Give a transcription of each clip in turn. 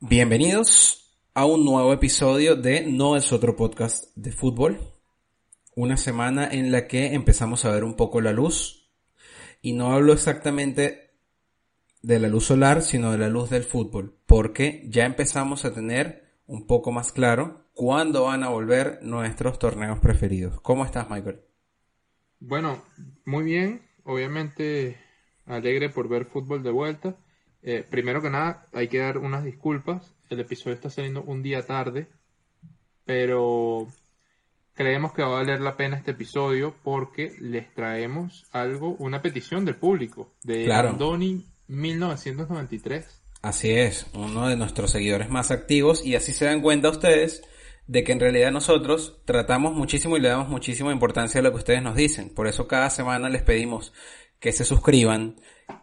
Bienvenidos a un nuevo episodio de No es otro podcast de fútbol. Una semana en la que empezamos a ver un poco la luz. Y no hablo exactamente de la luz solar, sino de la luz del fútbol. Porque ya empezamos a tener un poco más claro cuándo van a volver nuestros torneos preferidos. ¿Cómo estás, Michael? Bueno, muy bien. Obviamente alegre por ver fútbol de vuelta. Eh, primero que nada, hay que dar unas disculpas. El episodio está saliendo un día tarde, pero creemos que va a valer la pena este episodio porque les traemos algo, una petición del público de Claro. Andoni 1993. Así es, uno de nuestros seguidores más activos y así se dan cuenta ustedes de que en realidad nosotros tratamos muchísimo y le damos muchísima importancia a lo que ustedes nos dicen. Por eso cada semana les pedimos que se suscriban,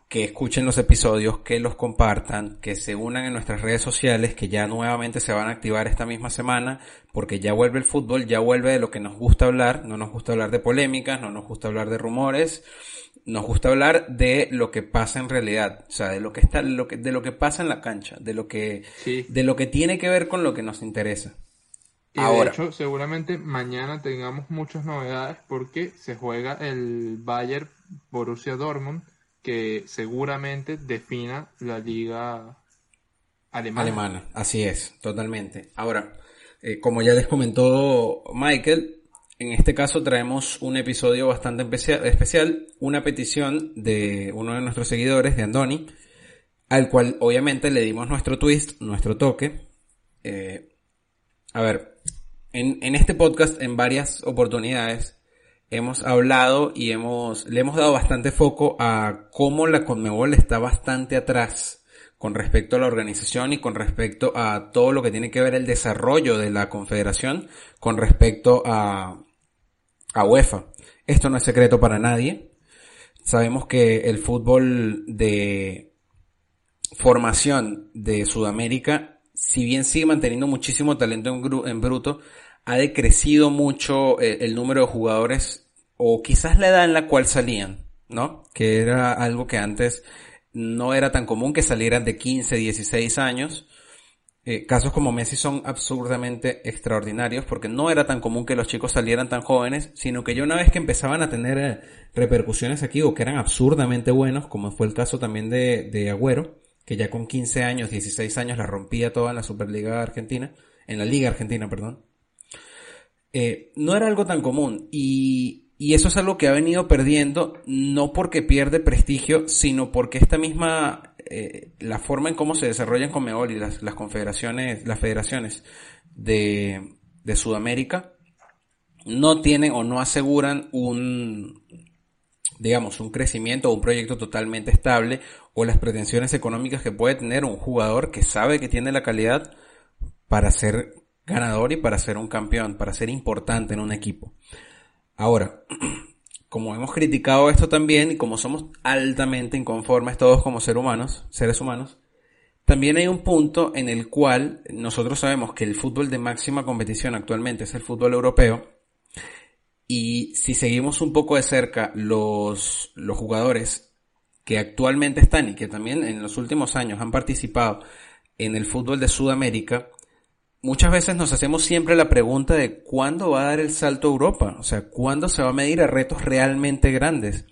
que escuchen los episodios, que los compartan, que se unan en nuestras redes sociales, que ya nuevamente se van a activar esta misma semana, porque ya vuelve el fútbol, ya vuelve de lo que nos gusta hablar, no nos gusta hablar de polémicas, no nos gusta hablar de rumores, nos gusta hablar de lo que pasa en realidad, o sea, de lo que está, lo que, de lo que pasa en la cancha, de lo que, Sí. de lo que tiene que ver con lo que nos interesa. Y Ahora. de hecho, seguramente mañana tengamos muchas novedades porque se juega el Bayern Borussia Dortmund, que seguramente defina la liga alemana. Alemana, así es, totalmente. Ahora, eh, como ya les comentó Michael, en este caso traemos un episodio bastante especia- especial, una petición de uno de nuestros seguidores, de Andoni, al cual obviamente le dimos nuestro twist, nuestro toque. Eh, a ver, en, este podcast, en varias oportunidades, hemos hablado y hemos, le hemos dado bastante foco a cómo la Conmebol está bastante atrás con respecto a la organización y con respecto a todo lo que tiene que ver el desarrollo de la confederación con respecto a, a UEFA. Esto no es secreto para nadie. Sabemos que el fútbol de formación de Sudamérica, si bien sigue manteniendo muchísimo talento en, en bruto, ha decrecido mucho eh, el número de jugadores o quizás la edad en la cual salían, ¿no? Que era algo que antes no era tan común que salieran de 15, 16 años. Eh, casos como Messi son absurdamente extraordinarios porque no era tan común que los chicos salieran tan jóvenes, sino que ya una vez que empezaban a tener eh, repercusiones aquí o que eran absurdamente buenos, como fue el caso también de, de Agüero, que ya con 15 años, 16 años la rompía toda en la Superliga Argentina, en la Liga Argentina, perdón. Eh, no era algo tan común. Y, y eso es algo que ha venido perdiendo no porque pierde prestigio, sino porque esta misma, eh, la forma en cómo se desarrollan Conmebol y las, las confederaciones, las federaciones de, de Sudamérica no tienen o no aseguran un, digamos, un crecimiento o un proyecto totalmente estable o las pretensiones económicas que puede tener un jugador que sabe que tiene la calidad para ser ganador y para ser un campeón, para ser importante en un equipo. Ahora, como hemos criticado esto también y como somos altamente inconformes todos como seres humanos, seres humanos, también hay un punto en el cual nosotros sabemos que el fútbol de máxima competición actualmente es el fútbol europeo y si seguimos un poco de cerca los, los jugadores que actualmente están y que también en los últimos años han participado en el fútbol de Sudamérica, muchas veces nos hacemos siempre la pregunta de cuándo va a dar el salto a Europa, o sea, cuándo se va a medir a retos realmente grandes.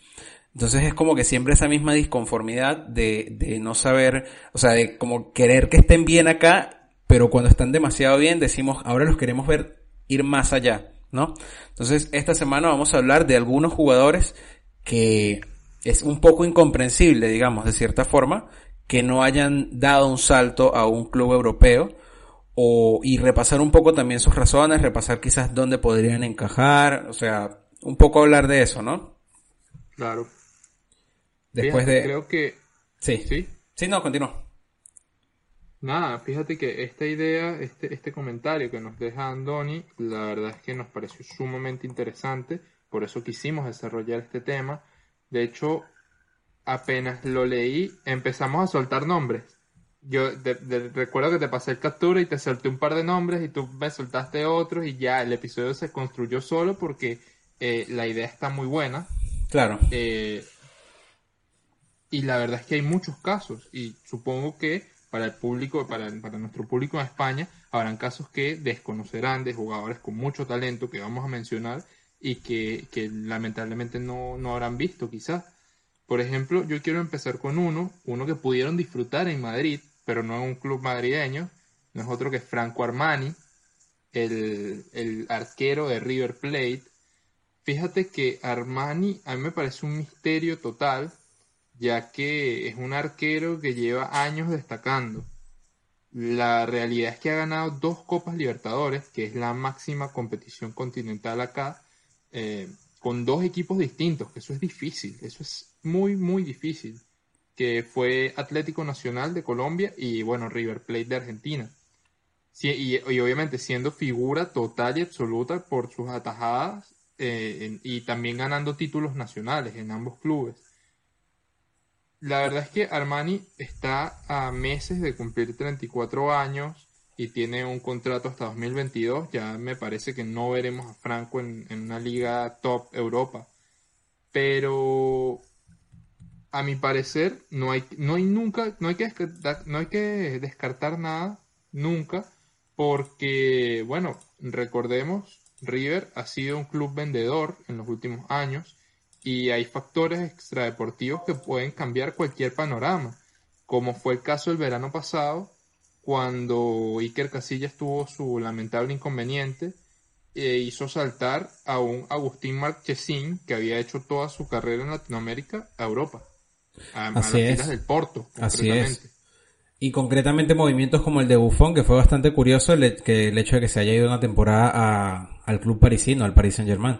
Entonces es como que siempre esa misma disconformidad de, de no saber, o sea, de como querer que estén bien acá, pero cuando están demasiado bien decimos, ahora los queremos ver ir más allá, ¿no? Entonces esta semana vamos a hablar de algunos jugadores que es un poco incomprensible, digamos, de cierta forma, que no hayan dado un salto a un club europeo o, y repasar un poco también sus razones, repasar quizás dónde podrían encajar, o sea, un poco hablar de eso, ¿no? Claro. Después de... Creo que... Sí. Sí, sí no, continúa. Nada, fíjate que esta idea, este, este comentario que nos deja Andoni, la verdad es que nos pareció sumamente interesante, por eso quisimos desarrollar este tema. De hecho, apenas lo leí, empezamos a soltar nombres. Yo recuerdo que te pasé el captura y te solté un par de nombres y tú me soltaste otros y ya el episodio se construyó solo porque eh, la idea está muy buena. Claro. Eh, y la verdad es que hay muchos casos y supongo que para el público, para, para nuestro público en España, habrán casos que desconocerán de jugadores con mucho talento que vamos a mencionar y que, que lamentablemente no, no habrán visto quizás. Por ejemplo, yo quiero empezar con uno, uno que pudieron disfrutar en Madrid, pero no en un club madrileño, no es otro que Franco Armani, el, arquero de River Plate. Fíjate que Armani a mí me parece un misterio total, ya que es un arquero que lleva años destacando. La realidad es que ha ganado dos Copas Libertadores, que es la máxima competición continental acá, eh, con dos equipos distintos, eso es difícil, eso es muy, muy difícil que fue Atlético Nacional de Colombia y bueno, River Plate de Argentina. y, obviamente siendo figura total y absoluta por sus atajadas eh, y también ganando títulos nacionales en ambos clubes. La verdad es que Armani está a meses de cumplir 34 años y tiene un contrato hasta 2022. Ya me parece que no veremos a Franco en, en una liga top Europa. Pero a mi parecer, no hay, no hay nunca, no hay que descartar, no hay que descartar nada, nunca, porque, bueno, recordemos, River ha sido un club vendedor en los últimos años y hay factores extradeportivos que pueden cambiar cualquier panorama, como fue el caso el verano pasado, cuando Iker Casillas tuvo su lamentable inconveniente e hizo saltar a un Agustín Marchesín que había hecho toda su carrera en Latinoamérica a Europa. Así del Porto. Así es. Y concretamente movimientos como el de Buffon, que fue bastante curioso el, que, el hecho de que se haya ido una temporada al club parisino, al Paris Saint Germain.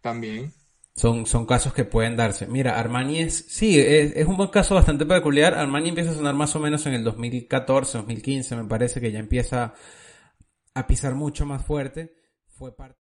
También. Son, son casos que pueden darse. Mira, Armani es, sí, es, es, un buen caso bastante peculiar. Armani empieza a sonar más o menos en el 2014, 2015, me parece que ya empieza a pisar mucho más fuerte. Fue parte